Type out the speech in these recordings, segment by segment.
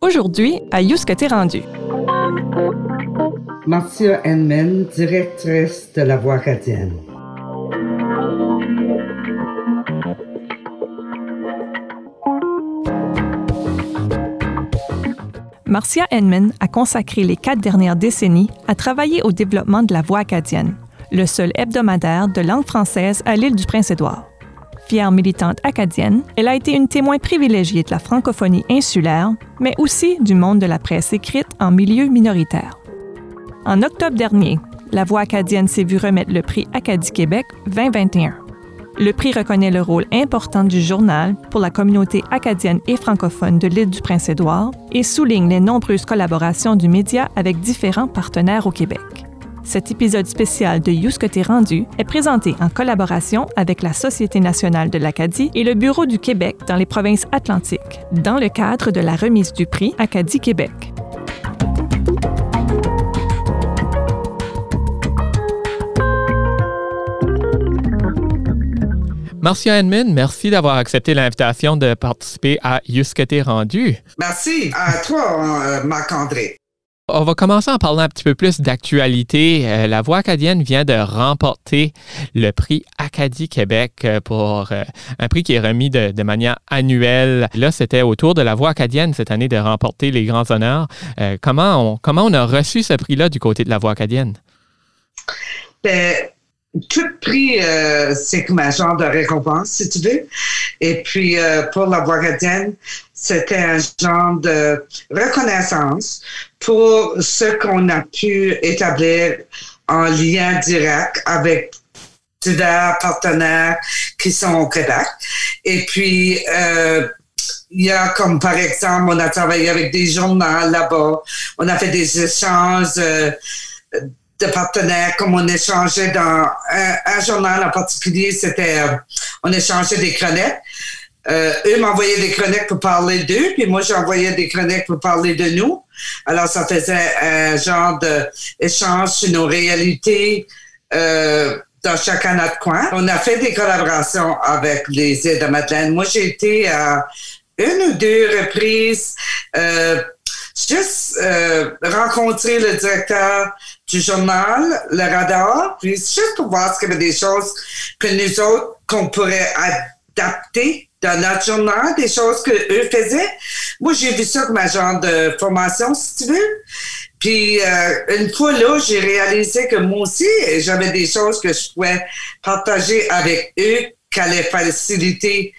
Aujourd'hui, à t'es rendu. Marcia Henman, directrice de la Voix acadienne. Marcia Henman a consacré les quatre dernières décennies à travailler au développement de la voix acadienne, le seul hebdomadaire de langue française à l'île du Prince-Édouard. Militante acadienne, elle a été une témoin privilégiée de la francophonie insulaire, mais aussi du monde de la presse écrite en milieu minoritaire. En octobre dernier, la Voix acadienne s'est vue remettre le prix Acadie Québec 2021. Le prix reconnaît le rôle important du journal pour la communauté acadienne et francophone de l'île du Prince-Édouard et souligne les nombreuses collaborations du média avec différents partenaires au Québec. Cet épisode spécial de You que t'es rendu est présenté en collaboration avec la Société nationale de l'Acadie et le Bureau du Québec dans les provinces atlantiques, dans le cadre de la remise du prix Acadie Québec. Marcia Edmund, merci d'avoir accepté l'invitation de participer à Jusque t'es rendu. Merci à toi, euh, Marc-André. On va commencer en parlant un petit peu plus d'actualité. Euh, la Voix acadienne vient de remporter le prix Acadie Québec euh, pour un prix qui est remis de, manière annuelle. Là, c'était au tour de la Voix acadienne cette année de remporter les grands honneurs. comment, on, comment on a reçu ce prix-là du côté de la Voix acadienne? Ben, tout prix, euh, c'est comme un genre de récompense, si tu veux. Et puis, euh, pour la voix acadienne, c'était un genre de reconnaissance pour ce qu'on a pu établir en lien direct avec divers partenaires qui sont au Québec. Et puis, euh, il y a comme par exemple, on a travaillé avec des journaux là-bas, on a fait des échanges de partenaires, comme on échangeait dans un, journal en particulier, c'était, euh, on échangeait des chroniques. Euh, eux m'envoyaient des chroniques pour parler d'eux, puis moi j'envoyais des chroniques pour parler de nous. Alors ça faisait un genre d'échange sur nos réalités euh, dans chacun notre coin. On a fait des collaborations avec les îles de Madeleine. Moi j'ai été à une ou deux reprises juste euh, rencontrer le directeur du journal, le radar, puis juste pour voir qu'il y avait des choses que nous autres, qu'on pourrait adapter dans notre journal, des choses que eux faisaient. Moi, j'ai vu ça comme un genre de formation, si tu veux. Puis euh, une fois là, j'ai réalisé que moi aussi, j'avais des choses que je pouvais partager avec eux qui allaient faciliter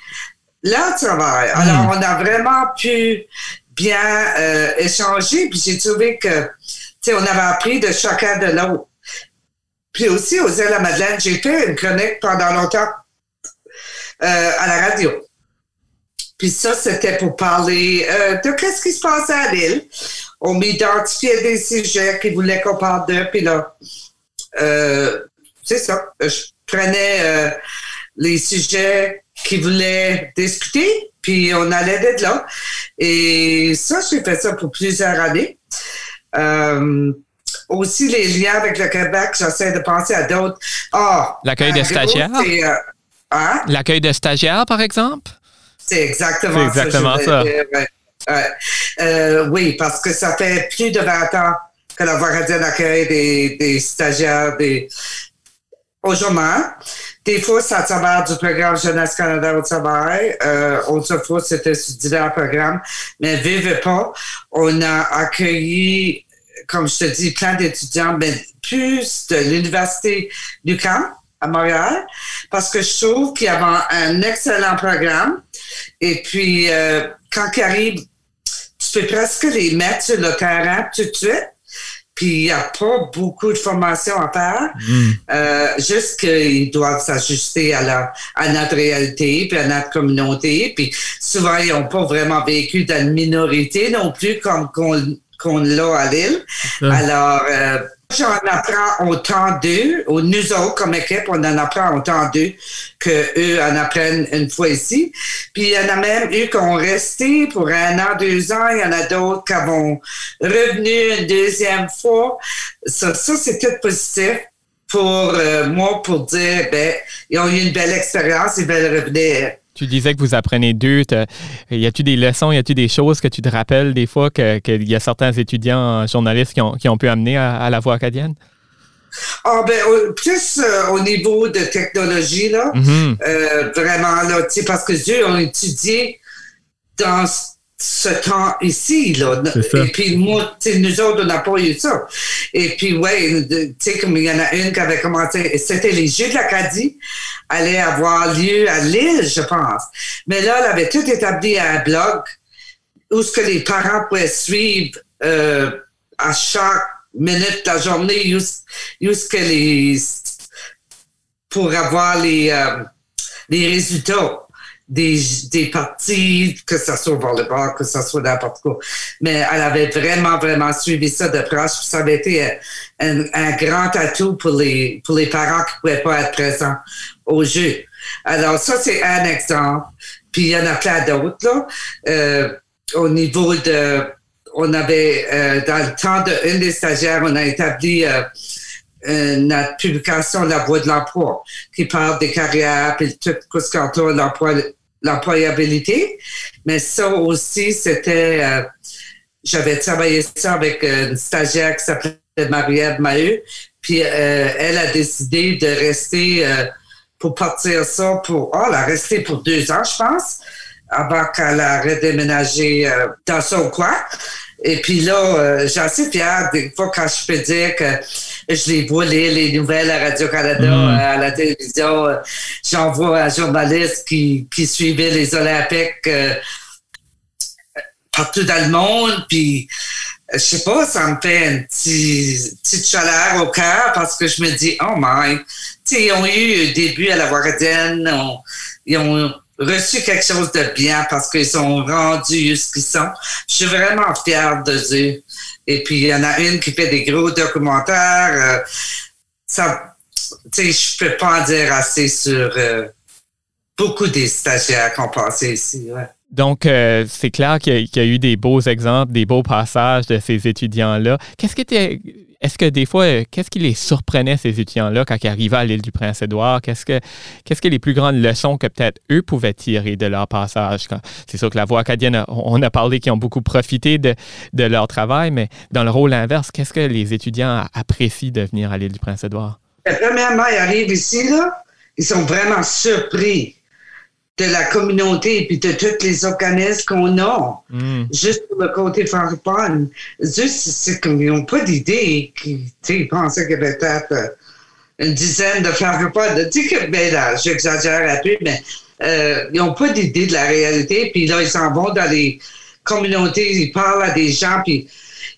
leur travail. Alors, hmm. on a vraiment pu bien euh, échanger, puis j'ai trouvé que on avait appris de chacun de l'autre. Puis aussi, aux îles la Madeleine, j'ai fait une chronique pendant longtemps euh, à la radio. Puis ça, c'était pour parler euh, de qu'est-ce qui se passait à l'île. On m'identifiait des sujets qui voulaient qu'on parle d'eux. Puis là, euh, c'est ça. Je prenais les sujets qui voulaient discuter, puis on allait d'être là. Et ça, j'ai fait ça pour plusieurs années. Euh, aussi, les liens avec le Québec, j'essaie de penser à d'autres. Ah, L'accueil de stagiaires? Euh, hein? L'accueil de stagiaires, par exemple? C'est exactement, exactement ça. Euh, oui, parce que ça fait plus de 20 ans que la Voix accueille des, des stagiaires des, au. Des fois, ça s'avère du programme Jeunesse Canada au travail. Euh, autrefois, c'était sur divers programmes. Mais vive pas, on a accueilli, comme je te dis, plein d'étudiants, mais plus de l'Université du Camp à Montréal, parce que je trouve qu'il y avait un excellent programme. Et puis, euh, quand ils arrivent, tu peux presque les mettre sur le terrain tout de suite puis il n'y a pas beaucoup de formation à faire. Mm. Euh, juste qu'ils doivent s'ajuster à, la, à notre réalité, puis à notre communauté. Puis souvent, ils n'ont pas vraiment vécu dans une minorité non plus comme qu'on l'a à Lille. Alors, euh, J'en apprends autant d'eux, ou nous autres comme équipe, on en apprend autant d'eux que eux en apprennent une fois ici. Puis il y en a même eu qui ont resté pour un an, deux ans. Il y en a d'autres qui vont revenu une deuxième fois. Ça, ça c'est tout positif pour euh, moi pour dire, ben, ils ont eu une belle expérience, ils veulent revenir Tu disais que vous apprenez deux. Y a-tu des leçons, y a-tu des choses que tu te rappelles des fois qu'il y a certains étudiants journalistes qui ont, qui ont pu amener à, la voix acadienne? Ah ben plus euh, au niveau de technologie là, mm-hmm. euh, vraiment là, tu sais parce que eux ont étudié dans ce temps ici, là. Et puis, moi, tu sais, nous autres, on n'a pas eu ça. Et puis, ouais, tu sais, comme il y en a une qui avait commencé, c'était les Jeux de l'Acadie, allaient avoir lieu à Lille, je pense. Mais là, elle avait tout établi à un blog où ce que les parents pouvaient suivre euh, à chaque minute de la journée, où, ce que les... pour avoir les, euh, les résultats des, des parties, que ce soit au volleyball, que ce soit n'importe quoi. Mais elle avait vraiment, vraiment suivi ça de proche. Ça avait été un, un, grand atout pour les, pour les parents qui ne pouvaient pas être présents au jeu. Alors, ça, c'est un exemple. Puis, il y en a plein d'autres, là. Euh, au niveau de... On avait, euh, dans le temps d'une des stagiaires, on a établi... Euh, notre publication La Voix de l'emploi, qui parle des carrières, puis tout ce qui entoure l'employabilité. Mais ça aussi, c'était, euh, j'avais travaillé ça avec une stagiaire qui s'appelait Marielle Maheu, puis euh, elle a décidé de rester euh, pour partir ça pour, oh, elle a resté pour deux ans, je pense, avant qu'elle a redéménagé dans son coin. Et puis là, euh, j'en suis fière des fois quand je peux dire que je les vois lire les nouvelles à Radio-Canada, mm. euh, à la télévision. Euh, j'en vois un journaliste qui, qui suivait les Olympiques partout dans le monde. Puis, je sais pas, ça me fait une petite, petite chaleur au cœur parce que je me dis, oh my, tu sais, ils ont eu un début à la Guardienne, ils ont reçu quelque chose de bien parce qu'ils sont rendus ce qu'ils sont. Je suis vraiment fière de eux. Et puis, il y en a une qui fait des gros documentaires. Euh, ça, tu sais, je peux pas en dire assez sur euh, beaucoup des stagiaires qu'on passé ici. Donc, euh, c'est clair qu'il y, a eu des beaux exemples, des beaux passages de ces étudiants-là. Qu'est-ce qui était est-ce que des fois, euh, qu'est-ce qui les surprenait, ces étudiants-là, quand ils arrivaient à l'île du Prince-Édouard? Qu'est-ce que, les plus grandes leçons que peut-être eux pouvaient tirer de leur passage? C'est sûr que la voix acadienne, on a parlé qu'ils ont beaucoup profité de, leur travail, mais dans le rôle inverse, qu'est-ce que les étudiants apprécient de venir à l'île du Prince-Édouard? Premièrement, ils arrivent ici, ils sont vraiment surpris de la communauté et puis de tous les organismes qu'on a, mm. juste pour le côté francophone. Juste, c'est qu'ils n'ont pas d'idée. Ils pensaient qu'il y avait peut-être euh, une dizaine de francophones. Dis que, ben là, j'exagère un peu, mais euh, ils n'ont pas d'idée de la réalité. Puis là, ils s'en vont dans les communautés, ils parlent à des gens, puis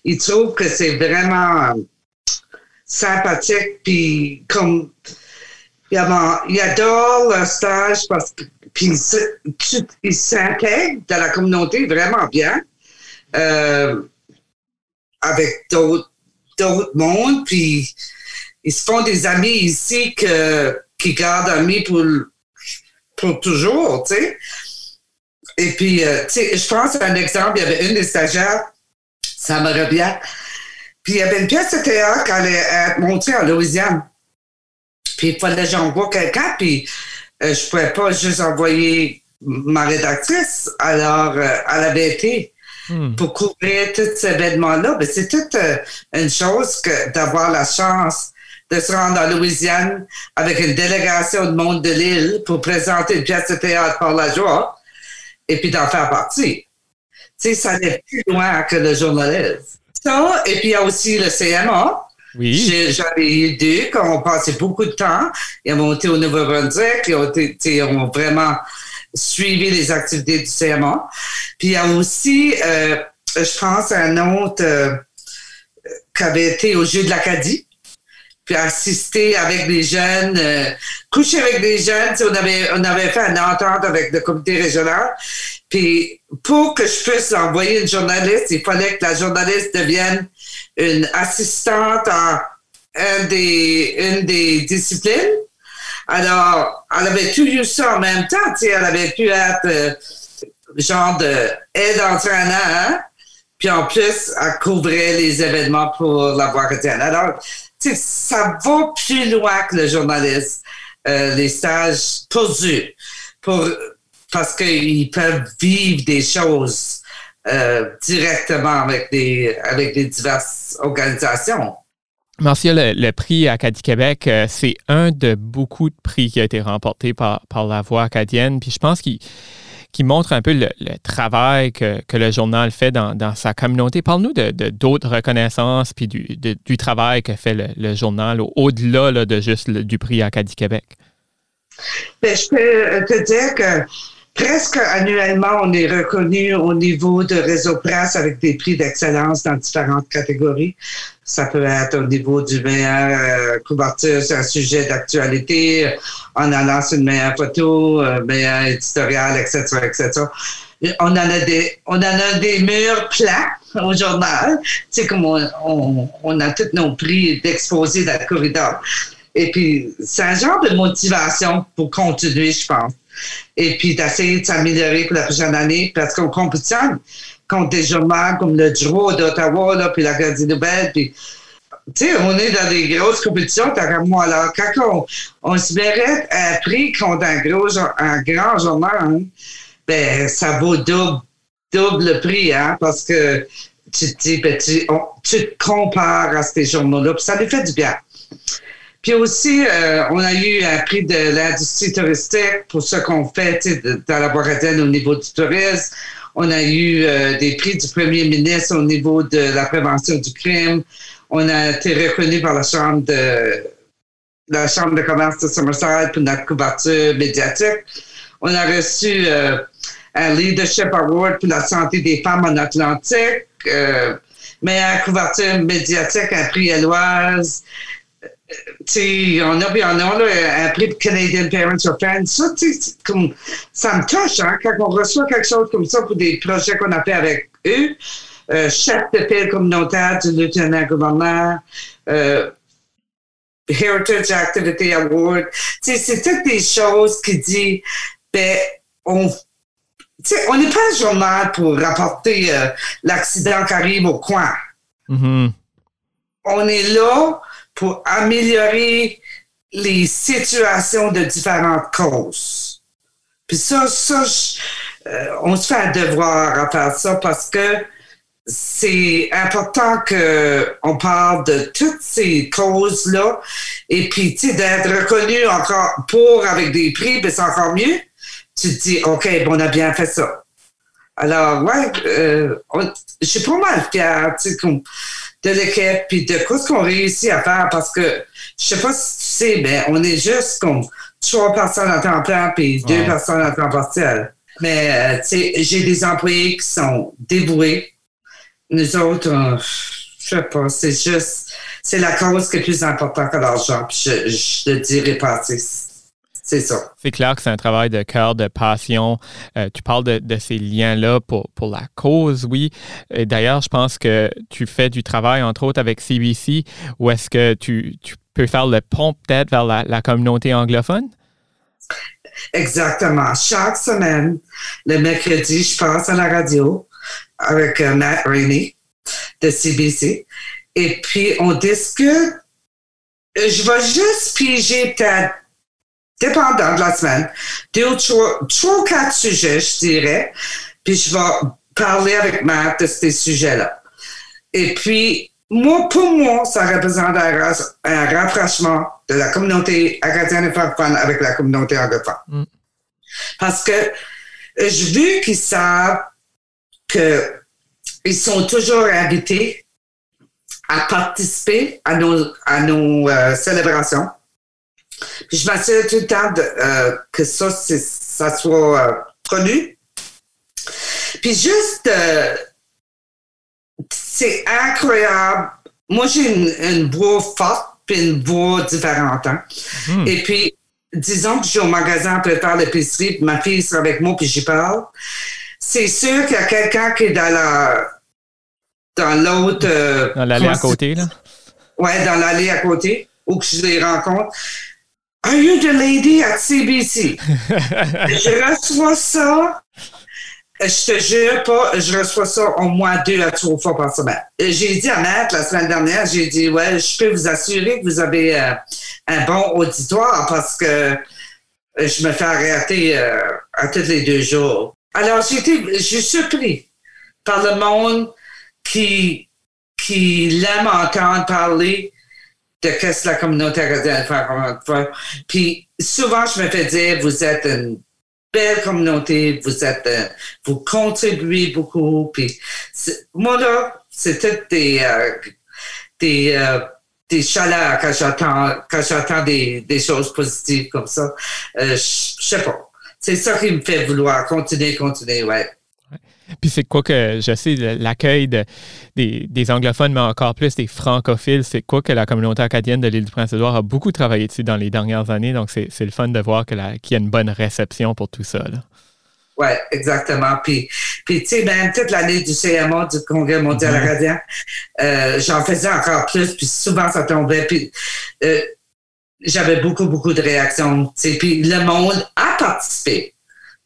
ils trouvent que c'est vraiment sympathique. Puis comme ils adorent le stage parce que puis ils s'intègrent dans la communauté vraiment bien, euh, avec d'autres mondes, puis ils se font des amis ici que, qui gardent amis pour, pour toujours, tu sais. Et puis, euh, tu sais, je pense à un exemple, il y avait une des stagiaires, ça me revient, puis il y avait une pièce de théâtre qui allait montée en Louisiane. Puis il fallait que j'envoie quelqu'un, puis euh, je pouvais pas juste envoyer ma rédactrice. Alors, euh, elle avait été hmm. pour couvrir tous ces événements-là. Mais c'est toute euh, une chose que d'avoir la chance de se rendre en Louisiane avec une délégation de monde de l'île pour présenter une pièce de théâtre par la joie et puis d'en faire partie. Tu sais, ça n'est plus loin que le journalisme. Ça, et puis il y a aussi le CMA, J'avais eu deux ont passé beaucoup de temps. Ils ont été au Nouveau-Brunswick, ils ont, vraiment suivi les activités du CMA. Puis il y a aussi, euh, je pense, un autre euh, qui avait été au Jeu de l'Acadie, puis assisté avec des jeunes, euh, couché avec des jeunes. On avait, on avait fait une entente avec le comité régional. Puis pour que je puisse envoyer une journaliste, il fallait que la journaliste devienne une assistante à une des, une des disciplines. Alors, elle avait tout eu ça en même temps, tu sais, elle avait pu être euh, genre de aide entraîneur, puis en plus, elle couvrait les événements pour la voix chrétienne. Alors, tu sais, ça va plus loin que le journaliste, euh, les stages pour pour parce qu'ils peuvent vivre des choses euh, directement avec des, avec diverses organisations. Marcia, le, prix Acadie Québec, euh, c'est un de beaucoup de prix qui a été remporté par, par la voix acadienne. Puis je pense qu'il qui montre un peu le, travail que, le journal fait dans, sa communauté. Parle-nous de, d'autres reconnaissances puis du, du, travail que fait le, journal au-delà de juste du prix Acadie Québec. Ben, je peux te dire que presque annuellement, on est reconnu au niveau de réseau presse avec des prix d'excellence dans différentes catégories. Ça peut être au niveau du meilleur euh, couverture sur un sujet d'actualité, en allant sur une meilleure photo, euh, meilleur éditorial, etc., etc. On en a des, on en a des murs plats au journal. C'est comme on, on, a tous nos prix d'exposés dans le corridor. Et puis, c'est un genre de motivation pour continuer, je pense et puis d'essayer de s'améliorer pour la prochaine année parce qu'on compétitionne contre des journaux comme le Giro d'Ottawa, puis la Gazette Nouvelle, puis tu sais, on est dans des grosses compétitions, tant moi. Alors, quand on, se mérite un prix contre un, gros, un grand journal, hein, ben, ça vaut double, double le prix, hein, parce que tu te dis, ben, tu, tu te compares à ces journaux-là, puis ça lui fait du bien. Puis aussi, euh, on a eu un prix de l'industrie touristique pour ce qu'on fait dans la Boisradienne au niveau du tourisme. On a eu euh, des prix du premier ministre au niveau de la prévention du crime. On a été reconnu par la Chambre de la Chambre de commerce de Somerset pour notre couverture médiatique. On a reçu euh, un Leadership Award pour la santé des femmes en Atlantique, meilleure couverture médiatique, un prix Éloise on a, on a un prix Canadian Parents or Fans. Ça, comme, ça me touche hein, quand on reçoit quelque chose comme ça pour des projets qu'on a fait avec eux. Euh, chef de paix communautaire du lieutenant-gouverneur, euh, Heritage Activity Award. C'est toutes des choses qui disent, ben, on on n'est pas un journal pour rapporter euh, l'accident qui arrive au coin. Mm-hmm. On est là pour améliorer les situations de différentes causes. Puis ça, ça euh, on se fait un devoir à faire ça parce que c'est important qu'on parle de toutes ces causes-là et puis, tu sais, d'être reconnu encore pour avec des prix, ben, c'est encore mieux. Tu te dis, OK, bon, on a bien fait ça. Alors, ouais, euh, je suis pas mal fière, tu sais, de l'équipe, puis de quoi ce qu'on réussit à faire, parce que je sais pas si tu sais, mais on est juste comme trois personnes à temps plein, puis deux personnes à temps partiel. Mais, euh, tu sais, j'ai des employés qui sont dévoués. Nous autres, euh, je sais pas, c'est juste, c'est la cause qui est plus importante que l'argent, puis je, je le dirai pas assez. C'est ça. C'est clair que c'est un travail de cœur, de passion. Euh, tu parles de, ces liens-là pour, pour la cause, oui. D'ailleurs, je pense que tu fais du travail, entre autres, avec CBC, ou est-ce que tu, peux faire le pont peut-être vers la, communauté anglophone? Exactement. Chaque semaine, le mercredi, je passe à la radio avec euh, Matt Rainey de CBC. Et puis, on discute. Je vais juste piger peut-être dépendant de la semaine, deux ou trois, trois quatre sujets, je dirais, puis je vais parler avec Matt de ces sujets-là. Et puis, moi, pour moi, ça représente un, rapprochement de la communauté acadienne et francophone avec la communauté anglophone. Mm. Parce que euh, je veux qu'ils savent qu'ils sont toujours invités à participer à nos, à nos euh, célébrations puis je m'assure tout le temps euh, que ça, ça soit euh, connu. Puis juste, euh, c'est incroyable. Moi, j'ai une, voix forte puis une voix différente. Hein. Hmm. Et puis, disons que je suis au magasin pour faire l'épicerie, puis ma fille sera avec moi, puis j'y parle. C'est sûr qu'il y a quelqu'un qui est dans la dans l'autre... dans l'allée à côté, là? Ouais, dans l'allée à côté, où que je les rencontre. Are you the lady at CBC? je reçois ça. Je te jure pas, je reçois ça au moins deux à trois fois par semaine. J'ai dit à Matt la semaine dernière, j'ai dit, ouais, je peux vous assurer que vous avez euh, un bon auditoire parce que je me fais arrêter à tous les deux jours. Alors, j'étais, je suis surpris par le monde qui, qui l'aime entendre parler de qu'est-ce que la communauté acadienne fait. Puis souvent, je me fais dire, vous êtes une belle communauté, vous êtes, euh, vous contribuez beaucoup. Puis moi là, c'est des, euh, des, euh, des chaleurs quand j'entends quand j'entends des, des choses positives comme ça. je sais pas. C'est ça qui me fait vouloir continuer, continuer, ouais. Puis c'est quoi que je sais, l'accueil des, des, anglophones, mais encore plus des francophiles, c'est quoi que la communauté acadienne de l'île du Prince-Édouard a beaucoup travaillé dessus dans les dernières années. Donc c'est le fun de voir qu'il y a une bonne réception pour tout ça. Oui, exactement. Puis, puis tu sais, même toute l'année du CMA, du Congrès mondial mm-hmm. acadien, euh, j'en faisais encore plus, puis souvent ça tombait. Puis euh, j'avais beaucoup, beaucoup de réactions. Puis le monde a participé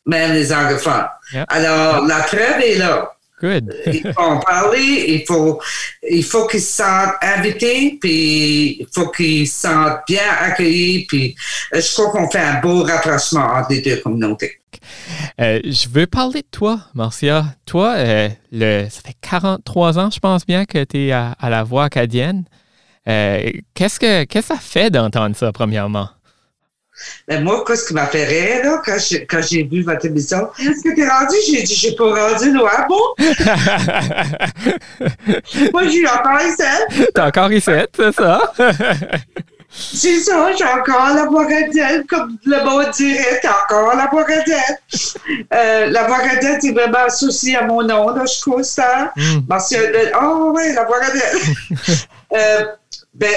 même les anglophones. Alors, la preuve est là. Good. il faut en parler, il faut, il faut qu'ils se sentent invités, puis il faut qu'ils se sentent bien accueillis, puis euh, je crois qu'on fait un beau rapprochement entre les deux communautés. Euh, je veux parler de toi, Marcia. Toi, euh, le, ça fait 43 ans, je pense bien, que tu es à, la voix acadienne. qu'est-ce, que, qu'est-ce que ça fait d'entendre ça, premièrement? Mais moi, qu'est-ce qui m'a fait rire, là, quand, quand j'ai vu votre émission? Est-ce que t'es rendu? J'ai dit, j'ai pas rendu loin, bon? moi, j'ai encore ici. T'es encore ici, c'est ça? c'est ça, j'ai encore la voix comme le mot dirait, t'as encore la voix euh, la voix est vraiment associée à mon nom, là, je crois, ça. Mm. Oh, oui, la voix euh, ben,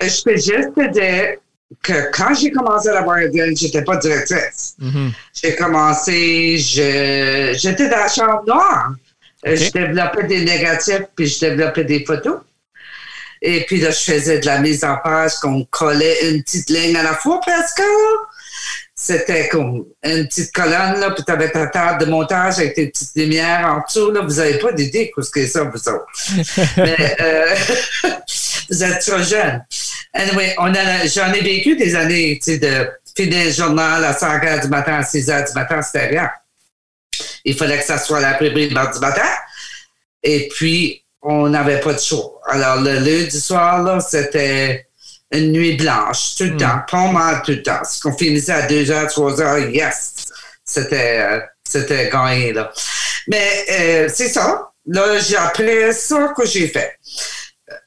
je peux juste te dire, que quand j'ai commencé à la je j'étais pas directrice. Mm-hmm. J'ai commencé, j'étais dans la chambre noire. Euh, je développais des négatifs, puis je développais des photos. Et puis là, je faisais de la mise en page qu'on collait une petite ligne à la fois presque. C'était comme une petite colonne, là, puis tu avais ta table de montage avec tes petites lumières en dessous. Là. Vous n'avez pas d'idée de ce que c'est ça, vous autres. Mais euh, vous êtes trop jeune. Anyway, on a, j'en ai vécu des années, tu sais, de finir le journal à 5 h du matin, à 6 h du matin, c'était rien. Il fallait que ça soit l'après-midi du matin. Et puis, on n'avait pas de show. Alors, le lundi soir, là, c'était une nuit blanche, tout le hmm. temps, pas mal tout le temps. Si on finissait à 2 h, 3 h, yes! C'était, euh, c'était gagné, là. Mais, euh, c'est ça. Là, j'ai après ça que j'ai fait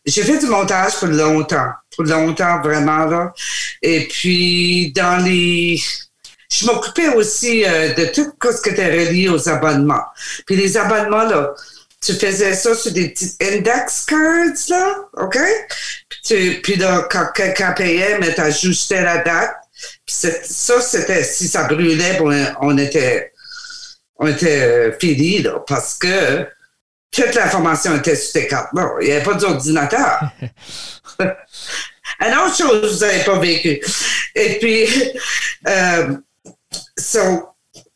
j'ai fait du montage pour longtemps, pour longtemps vraiment là. Et puis dans les, je m'occupais aussi euh, de tout ce qui était relié aux abonnements. Puis les abonnements là, tu faisais ça sur des petits index cards là, ok? Puis, là quand quelqu'un payait, mais t'ajustais la date. Puis ça c'était si ça brûlait, on, était on était euh, fini là parce que toute l'information était sur tes cartes. Bon, il n'y avait pas d'ordinateur. Une autre chose, vous n'avez pas vécu. Et puis, euh,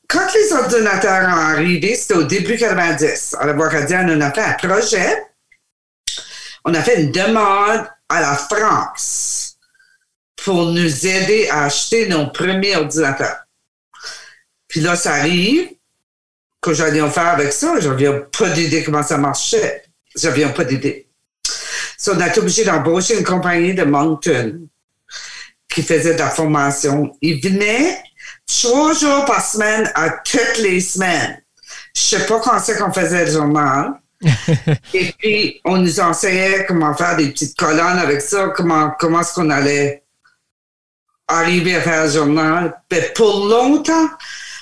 quand les ordinateurs ont arrivé, c'était au début 90. À la Voix on a fait un projet. On a fait une demande à la France pour nous aider à acheter nos premiers ordinateurs. Puis là, ça arrive que j'allais en faire avec ça. J'avais pas d'idée comment ça marchait. J'avais pas d'idée. So, on a été obligé d'embaucher une compagnie de Moncton qui faisait de la formation. Ils venaient trois jours par semaine à toutes les semaines. Je sais pas quand c'est qu'on faisait le journal. Et puis, on nous enseignait comment faire des petites colonnes avec ça, comment, comment est-ce qu'on allait arriver à faire le journal. Mais pour longtemps,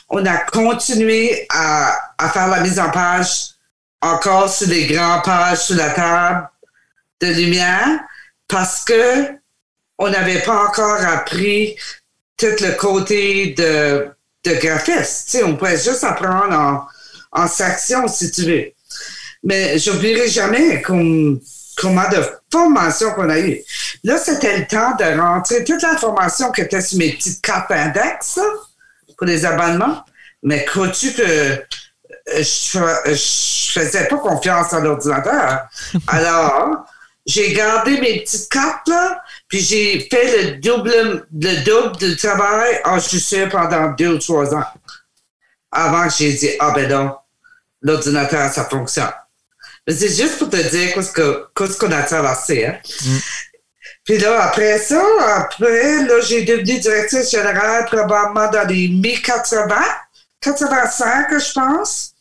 on a continué à, faire la mise en page encore sur les grandes pages sur la table de lumière parce que on n'avait pas encore appris tout le côté de, de graphiste. on pouvait juste apprendre en, en section, si tu veux. Mais je n'oublierai jamais comme, comment de formation qu'on a eu. Là, c'était le temps de rentrer toute la formation qui était sur mes petites cartes index, pour les abonnements. Mais crois-tu que euh, je, je faisais pas confiance à l'ordinateur? Alors, j'ai gardé mes petites cartes là, Puis j'ai fait le double, le double du travail en sûr pendant deux ou trois ans. Avant que j'ai dit, ah ben non, l'ordinateur, ça fonctionne. Mais c'est juste pour te dire qu'est-ce qu'on a traversé. Hein? Mm. Puis là, après ça, après, là, j'ai devenu directrice générale probablement dans les mi-80, 85, je pense.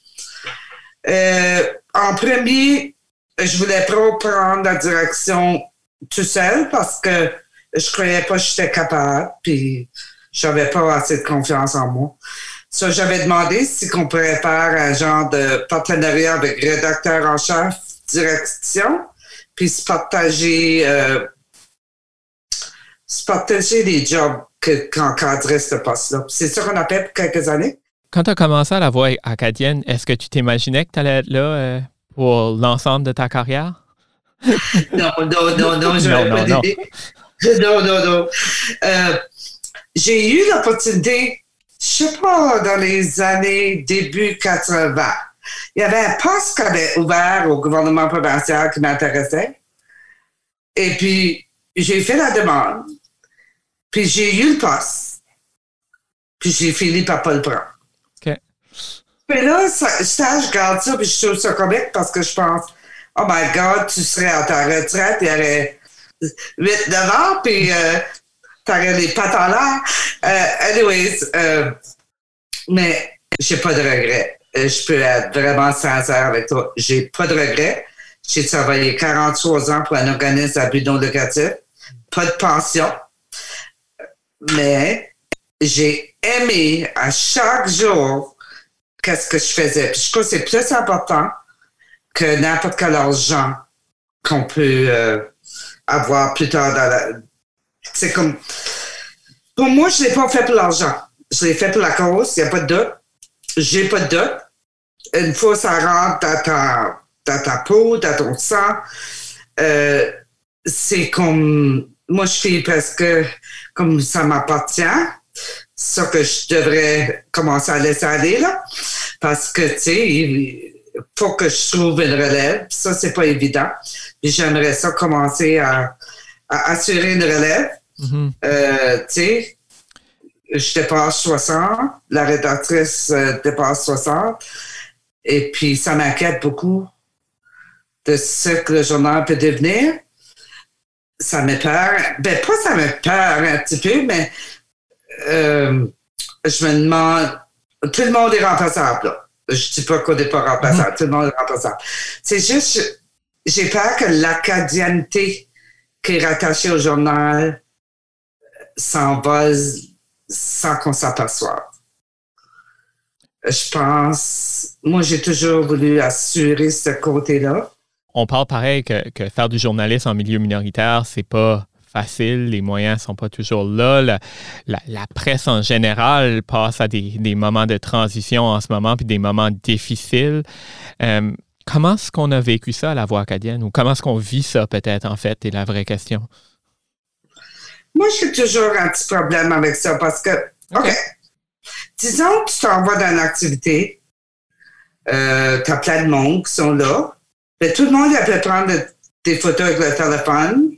Euh, en premier, je voulais pas prendre la direction tout seul parce que je croyais pas que j'étais capable, puis j'avais pas assez de confiance en moi. Ça, j'avais demandé si on pourrait faire un genre de partenariat avec rédacteur en chef, direction, puis se partager, euh, partager les jobs qu'encadrait ce poste-là. C'est ça qu'on a fait pour quelques années. Quand tu as commencé à la voix acadienne, est-ce que tu t'imaginais que tu allais être là euh, pour l'ensemble de ta carrière? non, non, non, non, je non, pas non. non, non, non. Euh, j'ai eu l'opportunité, je sais pas, dans les années début 80. Il y avait un poste qui avait ouvert au gouvernement provincial qui m'intéressait. Et puis, j'ai fait la demande. Puis j'ai eu le poste. Puis j'ai fini par pas le prendre. Mais là, ça, je regarde ça, puis je trouve ça comique parce que je pense, oh my God, tu serais à ta retraite, il y aurait 8-9 ans, puis euh, tu aurais les pattes en l'air. Euh, anyways, euh, mais j'ai pas de regrets. Je peux être vraiment sincère avec toi. J'ai pas de regrets. J'ai travaillé 43 ans pour un organisme à but non lucratif. Pas de pension. Mais j'ai aimé à chaque jour qu'est-ce que je faisais. Je trouve que c'est plus important que n'importe quel argent qu'on peut euh, avoir plus tard dans la. C'est comme. Pour moi, je ne l'ai pas fait pour l'argent. Je l'ai fait pour la cause, il n'y a pas de doute. J'ai pas de doute. Une fois ça rentre dans ta, dans ta peau, dans ton sang, euh, c'est comme. Moi, je fais presque comme ça m'appartient ça que je devrais commencer à laisser aller, là. Parce que, tu sais, il faut que je trouve une relève. Ça, c'est pas évident. J'aimerais ça commencer à, assurer une relève. Mm-hmm. euh, tu sais, je dépasse 60, la rédactrice euh, dépasse 60. Et puis, ça m'inquiète beaucoup de ce que le journal peut devenir. Ça me peur. Ben, pas ça me peur un petit peu, mais euh, je me demande, tout le monde est remplaçable. Là. Je dis pas qu'on n'est pas remplaçable, mm-hmm. tout le monde est remplaçable. C'est juste, j'ai peur que l'acadienneté qui est rattachée au journal s'envole sans qu'on s'aperçoive. Je pense, moi j'ai toujours voulu assurer ce côté-là. On parle pareil que, que faire du journalisme en milieu minoritaire, c'est pas facile, les moyens sont pas toujours là. La, presse en général passe à des, moments de transition en ce moment, puis des moments difficiles. Euh, comment est-ce qu'on a vécu ça à la Voix acadienne ou comment est-ce qu'on vit ça peut-être en fait, est la vraie question? Moi, j'ai toujours un petit problème avec ça parce que, OK, disons que tu t'en vas dans une activité, euh, tu as plein de monde qui sont là, mais tout le monde peut prendre des photos avec le téléphone,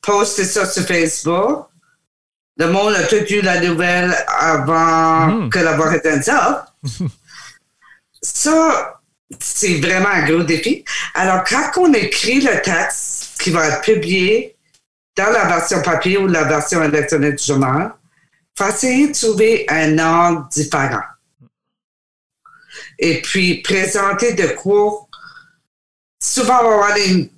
poster ça sur Facebook. Le monde a tout eu la nouvelle avant hmm. que la voix était ça. ça, c'est vraiment un gros défi. Alors, quand on écrit le texte qui va être publié dans la version papier ou la version électronique du journal, il faut essayer de trouver un angle différent. Et puis, présenter de quoi. Souvent, on va avoir des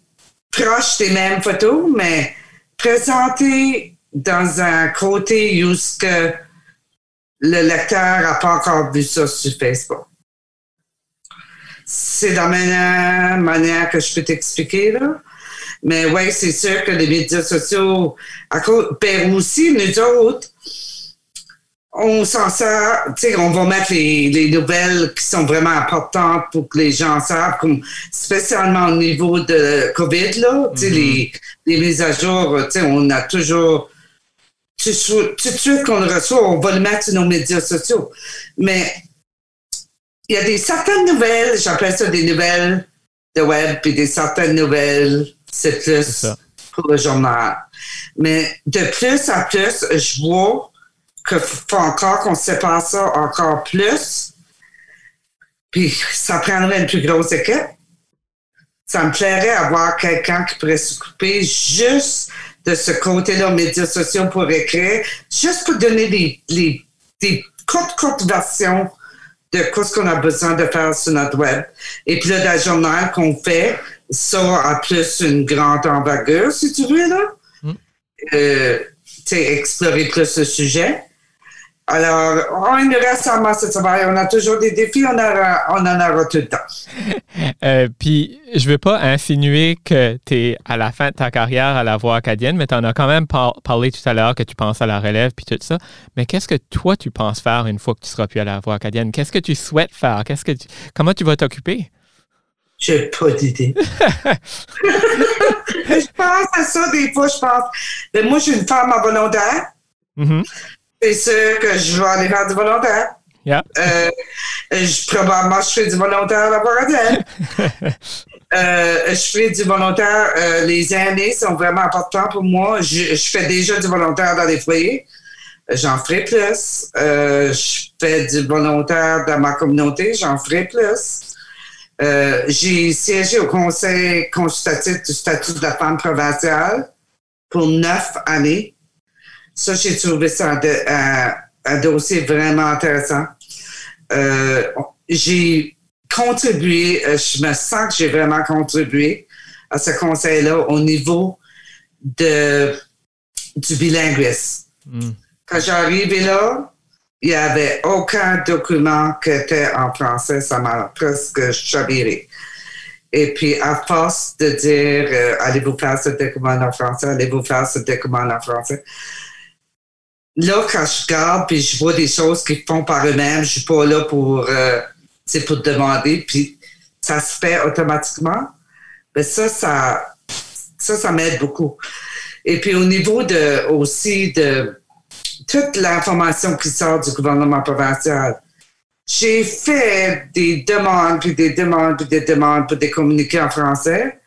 proches des mêmes photos, mais présenté dans un côté où que le lecteur n'a pas encore vu ça sur Facebook. C'est la manière, manière que je peux t'expliquer, là. Mais oui, c'est sûr que les médias sociaux, à cause, ben aussi, nous autres, on s'en sert, tu sais, on va mettre les, nouvelles qui sont vraiment importantes pour que les gens savent, comme spécialement au niveau de COVID, là, tu sais, les, les, mises à jour, tu sais, on a toujours, tout, tout de suite qu'on le reçoit, on va le mettre sur nos médias sociaux. Mais il y a des certaines nouvelles, j'appelle ça des nouvelles de web, puis des certaines nouvelles, c'est plus pour le journal. Mais de plus en plus, je vois qu'il faut encore qu'on sépare ça encore plus. Puis ça prendrait une plus grosse équipe. Ça me plairait avoir quelqu'un qui pourrait s'occuper juste de ce côté-là aux médias sociaux pour écrire, juste pour donner des, des, des courtes, courtes versions de ce qu'on a besoin de faire sur notre web. Et puis là, le journal qu'on fait, ça a plus une grande envergure, si tu veux, là. Mm. Euh, explorer plus le sujet. Alors, on reste à masse de travail. On a toujours des défis, on, on en aura tout le temps. Euh, puis, je ne veux pas insinuer que tu es à la fin de ta carrière à la voix acadienne, mais tu en as quand même parlé tout à l'heure que tu penses à la relève puis tout ça. Mais qu'est-ce que toi, tu penses faire une fois que tu seras plus à la voix acadienne? Qu'est-ce que tu souhaites faire? Qu'est-ce que comment tu vas t'occuper? J'ai pas d'idée. je pense à ça des fois, je pense. Mais moi, je suis une femme à volontaire. Mm-hmm c'est sûr que je vais aller faire du volontaire. Yeah. Euh, je, probablement, je fais du volontaire à la Boradelle. euh, je fais du volontaire. Euh, les années sont vraiment importantes pour moi. Je, je, fais déjà du volontaire dans les foyers. J'en ferai plus. Je fais du volontaire dans ma communauté. J'en ferai plus. J'ai siégé au conseil consultatif du statut de la femme provinciale pour neuf années. Ça, j'ai trouvé ça un, dossier vraiment intéressant. Euh, j'ai contribué, euh, je me sens que j'ai vraiment contribué à ce conseil-là au niveau de, du bilinguisme. Hmm. Quand arrivé là, il n'y avait aucun document qui était en français. Ça m'a presque chaviré. Et puis, à force de dire, euh, allez-vous faire ce document en français, allez-vous faire ce document en français, là, quand je regarde puis je vois des choses qu'ils font par eux-mêmes, je suis pas là pour, euh, pour demander, puis ça se fait automatiquement. Mais ça, ça, ça, ça m'aide beaucoup. Et puis au niveau de aussi de toute l'information qui sort du gouvernement provincial, j'ai fait des demandes, puis des demandes, puis des demandes pour des communiqués en français.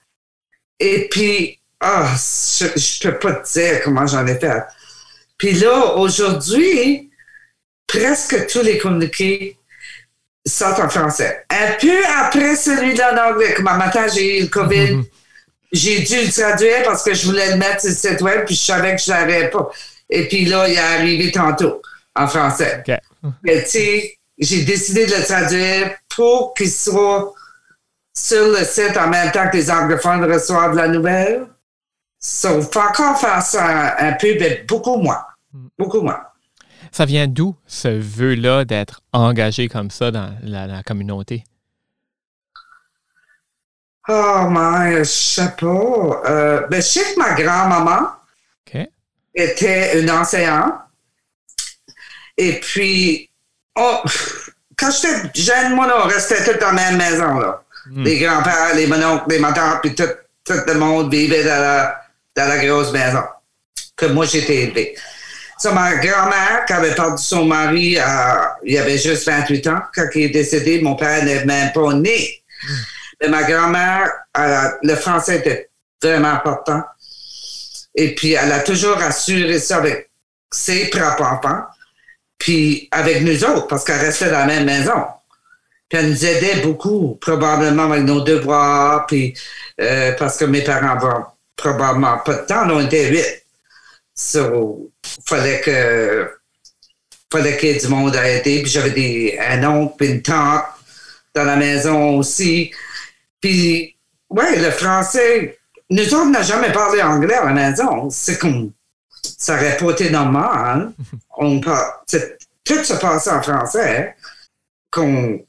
Et puis, ah, je, je peux pas te dire comment j'en ai fait. Puis là, aujourd'hui, presque tous les communiqués sortent en français. Un peu après celui-là en anglais. Comme un matin, j'ai eu le COVID. Mhm. J'ai dû le traduire parce que je voulais le mettre sur le site web, puis je savais que je n'avais pas. Et puis là, il est arrivé tantôt en français. Mais tu sais, j'ai décidé de le traduire pour qu'il soit sur le site en même temps que les anglophones reçoivent la nouvelle. So, faut encore faire ça un, peu, mais beaucoup moins. Hmm. Beaucoup moins. Ça vient d'où ce vœu-là d'être engagé comme ça dans la, communauté? Oh, mais je sais pas. Euh, ben, je sais que ma grand-maman était une enseignante. Et puis, oh, quand j'étais jeune, moi, on restait tous dans la même maison. Là. Hmm. Les grands-pères, les mononcles, les tantes, puis tout, tout le monde vivait dans la, dans la grosse maison que moi j'étais élevé. So, ma grand-mère, qui avait perdu son mari, euh, il avait juste 28 ans. Quand il est décédé, mon père n'est même pas né. Hmm. Mais ma grand-mère, le français était vraiment important. Et puis, elle a toujours assuré ça avec ses propres enfants, puis avec nous autres, parce qu'elle restait dans la même maison. Puis elle nous aidait beaucoup, probablement avec nos devoirs, puis euh, parce que mes parents avaient probablement pas de temps, on était huit. So, fallait que fallait qu'il y ait du monde à aider. Puis j'avais des, un oncle et une tante dans la maison aussi. Puis, ouais, le français, nous autres, n'a jamais parlé anglais à la maison. C'est comme, ça aurait pas été normal. On tout se passait en français. Qu'on,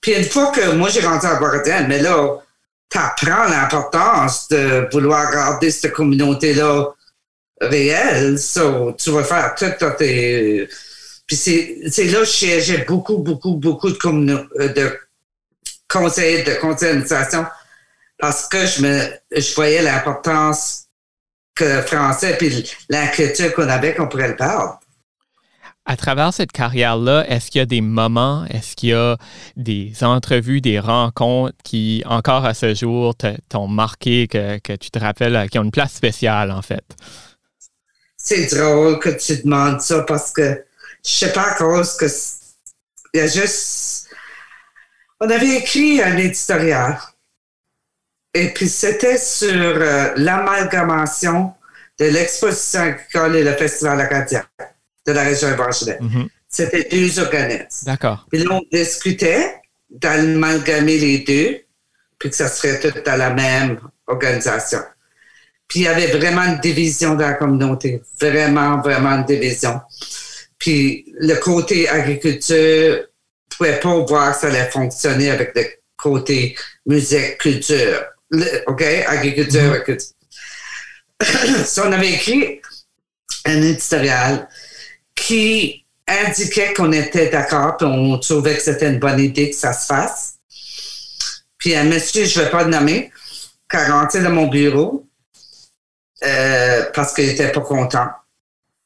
puis une fois que moi, j'ai rentré à Borodin, mais là, t'apprends l'importance de vouloir garder cette communauté-là réelle. tu vas faire tout tes... Puis c'est là que j'ai beaucoup, beaucoup, beaucoup de, euh, de conseils de continuation parce que je me je voyais l'importance que le français puis l'inquiétude qu'on avait qu'on pourrait le perdre. À travers cette carrière-là, est-ce qu'il y a des moments, est-ce qu'il y a des entrevues, des rencontres qui, encore à ce jour, t'ont marqué, que, tu te rappelles, qui ont une place spéciale, en fait? C'est drôle que tu demandes ça parce que je sais pas à cause que il y a juste. On avait écrit un éditorial et puis c'était sur euh, l'amalgamation de l'exposition agricole et le festival acadien de la région évangélique. Mhm. C'était deux organismes. D'accord. Puis là, on discutait d'amalgamer les deux, puis que ça serait tout dans la même organisation. Puis il y avait vraiment une division dans la communauté. Vraiment, vraiment une division. Puis le côté agriculture, ne pouvait pas voir que ça allait fonctionner avec le côté musique, culture. OK? Agriculture, mm agriculture. on avait écrit un éditorial qui indiquait qu'on était d'accord, puis on trouvait que c'était une bonne idée que ça se fasse. Puis un monsieur, je ne vais pas le nommer, qui a rentré dans mon bureau euh, parce qu'il n'était pas content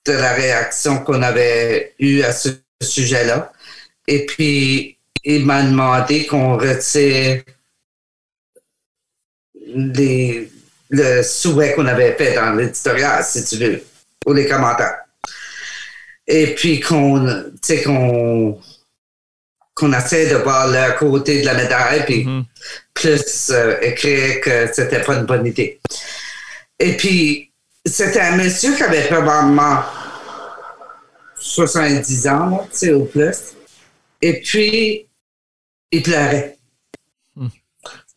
de la réaction qu'on avait eue à ce sujet-là. Et puis, il m'a demandé qu'on retire les, le souhait qu'on avait fait dans l'éditorial, si tu veux, ou les commentaires et puis qu'on, qu'on, qu'on essaie de voir le côté de la médaille, puis mm-hmm. plus euh, écrire que c'était pas une bonne idée. Et puis, c'était un monsieur qui avait probablement 70 ans, tu sais, ou plus. Et puis, il pleurait. Mm.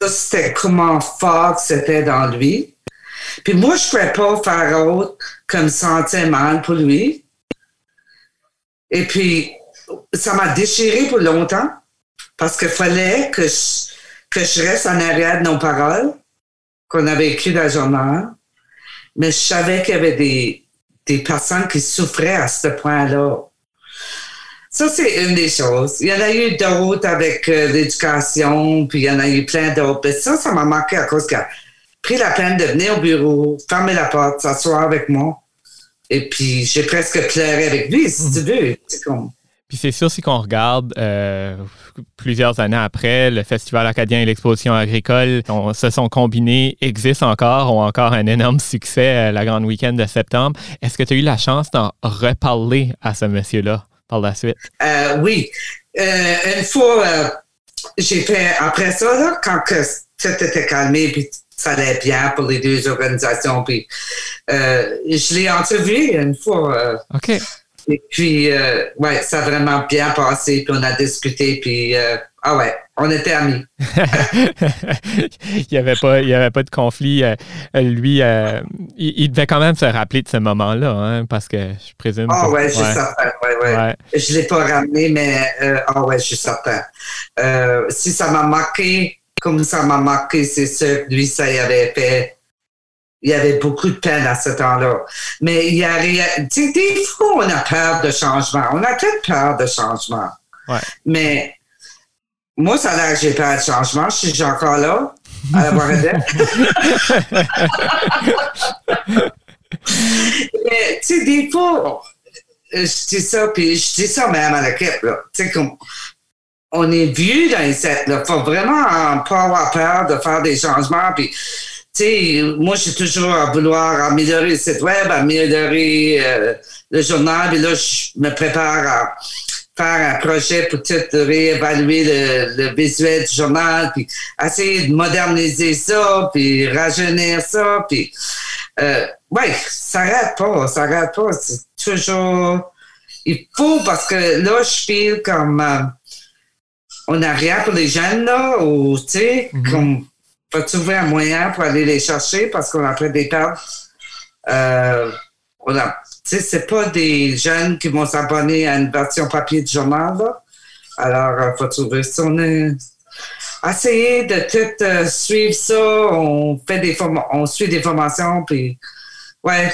Ça, c'était comment fort c'était dans lui. Puis moi, je ne pouvais pas faire autre comme sentir mal pour lui. Et puis, ça m'a déchiré pour longtemps parce qu'il fallait que je, que je reste en arrière de nos paroles qu'on avait écrites dans le journal. Mais je savais qu'il y avait des, des personnes qui souffraient à ce point-là. Ça, c'est une des choses. Il y en a eu d'autres avec euh, l'éducation, puis il y en a eu plein d'autres. Mais ça, ça m'a marqué à cause qu'il a pris la peine de venir au bureau, fermer la porte, s'asseoir avec moi. Et puis, j'ai presque pleuré avec lui, si tu veux. Puis c'est sûr, si qu'on regarde euh, plusieurs années après, le Festival acadien et l'exposition agricole se sont combinés, existent encore, ont encore un énorme succès euh, la grande week-end de septembre. Est-ce que tu as eu la chance d'en reparler à ce monsieur-là par la suite? Euh, oui. une fois, j'ai fait, après ça, là, quand que tout était calmé, puis ça allait bien pour les deux organisations. Puis, euh, je l'ai interviewé une fois. Euh, OK. Et puis, euh, ouais, ça a vraiment bien passé. Puis, on a discuté. Puis, ah ouais, on était amis. il n'y avait, pas, il avait pas de conflit. lui, il, devait quand même se rappeler de ce moment-là, hein, parce que je présume. Ah ouais, je suis certain. Ouais, ouais. Je ne l'ai pas ramené, mais ah ouais, je suis certain. si ça m'a marqué, comme ça m'a marqué, c'est sûr que lui, ça y avait fait. Il y avait beaucoup de peine à ce temps-là. Mais il y a Tu des fois, on a peur de changement. On a peut-être peur de changement. Ouais. Mais moi, ça a l'air que j'ai peur de changement. Je suis encore là, à la Mais, tu sais, des fois, je dis ça, puis je dis ça même à l'équipe, là. Tu sais, comme on est vieux dans les sets. Il faut vraiment pas avoir peur de faire des changements. Puis, sais, moi, suis toujours à vouloir améliorer le site web, améliorer euh, le journal. Puis là, je me prépare à faire un projet pour tout réévaluer le, visuel du journal, puis essayer de moderniser ça, puis rajeunir ça. Puis, euh, ouais, ça n'arrête pas, ça n'arrête pas. C'est toujours... Il faut, parce que là, je file comme... Euh, on n'a rien pour les jeunes, là, ou, tu sais, mm -hmm. faut trouver un moyen pour aller les chercher parce qu'on a fait des tables. Euh, on a, tu sais, c'est pas des jeunes qui vont s'abonner à une version papier du journal, là. Alors, il euh, faut trouver ça? On est essayer de tout euh, suivre ça. On fait des on suit des formations, puis ouais,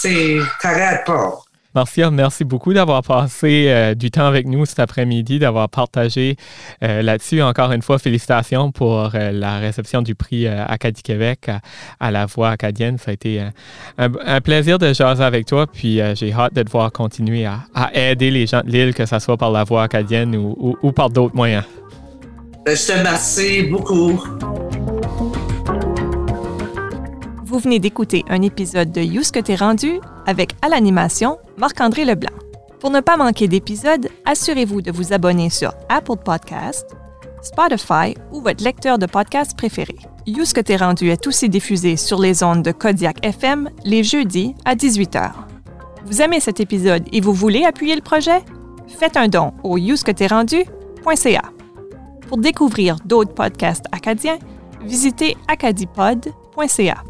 c'est, t'arrêtes pas. Marcia, merci beaucoup d'avoir passé euh, du temps avec nous cet après-midi, d'avoir partagé euh, là-dessus. Encore une fois, félicitations pour euh, la réception du prix Acadie Québec à, la voix acadienne. Ça a été un, plaisir de jaser avec toi, puis j'ai hâte de te voir continuer à, aider les gens de l'île, que ce soit par la voix acadienne ou, par d'autres moyens. Ben, je te remercie beaucoup. Vous venez d'écouter un épisode de You que t'es rendu avec à l'animation Marc-André Leblanc. Pour ne pas manquer d'épisodes, assurez-vous de vous abonner sur Apple Podcast, Spotify ou votre lecteur de podcast préféré. You que t'es rendu est aussi diffusé sur les ondes de Kodiak FM les jeudis à 18h. Vous aimez cet épisode et vous voulez appuyer le projet? Faites un don au rendu.ca. Pour découvrir d'autres podcasts acadiens, visitez acadipod.ca.